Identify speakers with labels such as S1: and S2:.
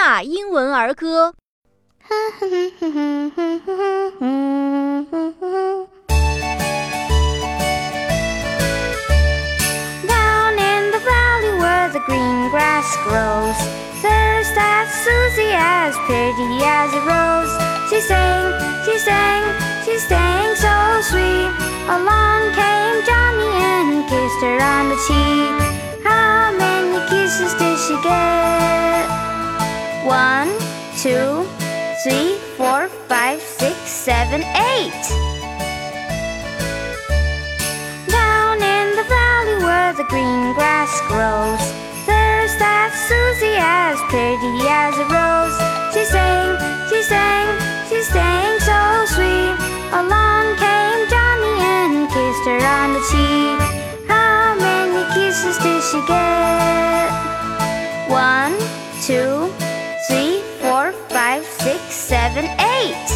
S1: 娜英文儿歌。
S2: Down in the valley where the green grass grows, there's that Susie as pretty as a rose. She sang, she sang, she sang so sweet. Along came Johnny and kissed her on the cheek. How two, three, four, five, six, seven, eight. Down in the valley where the green grass grows, there's that Susie as pretty as a rose. She sang, she sang, she sang so sweet. Along came Johnny and kissed her on the cheek. How many kisses did she get? One, two, seven, eight.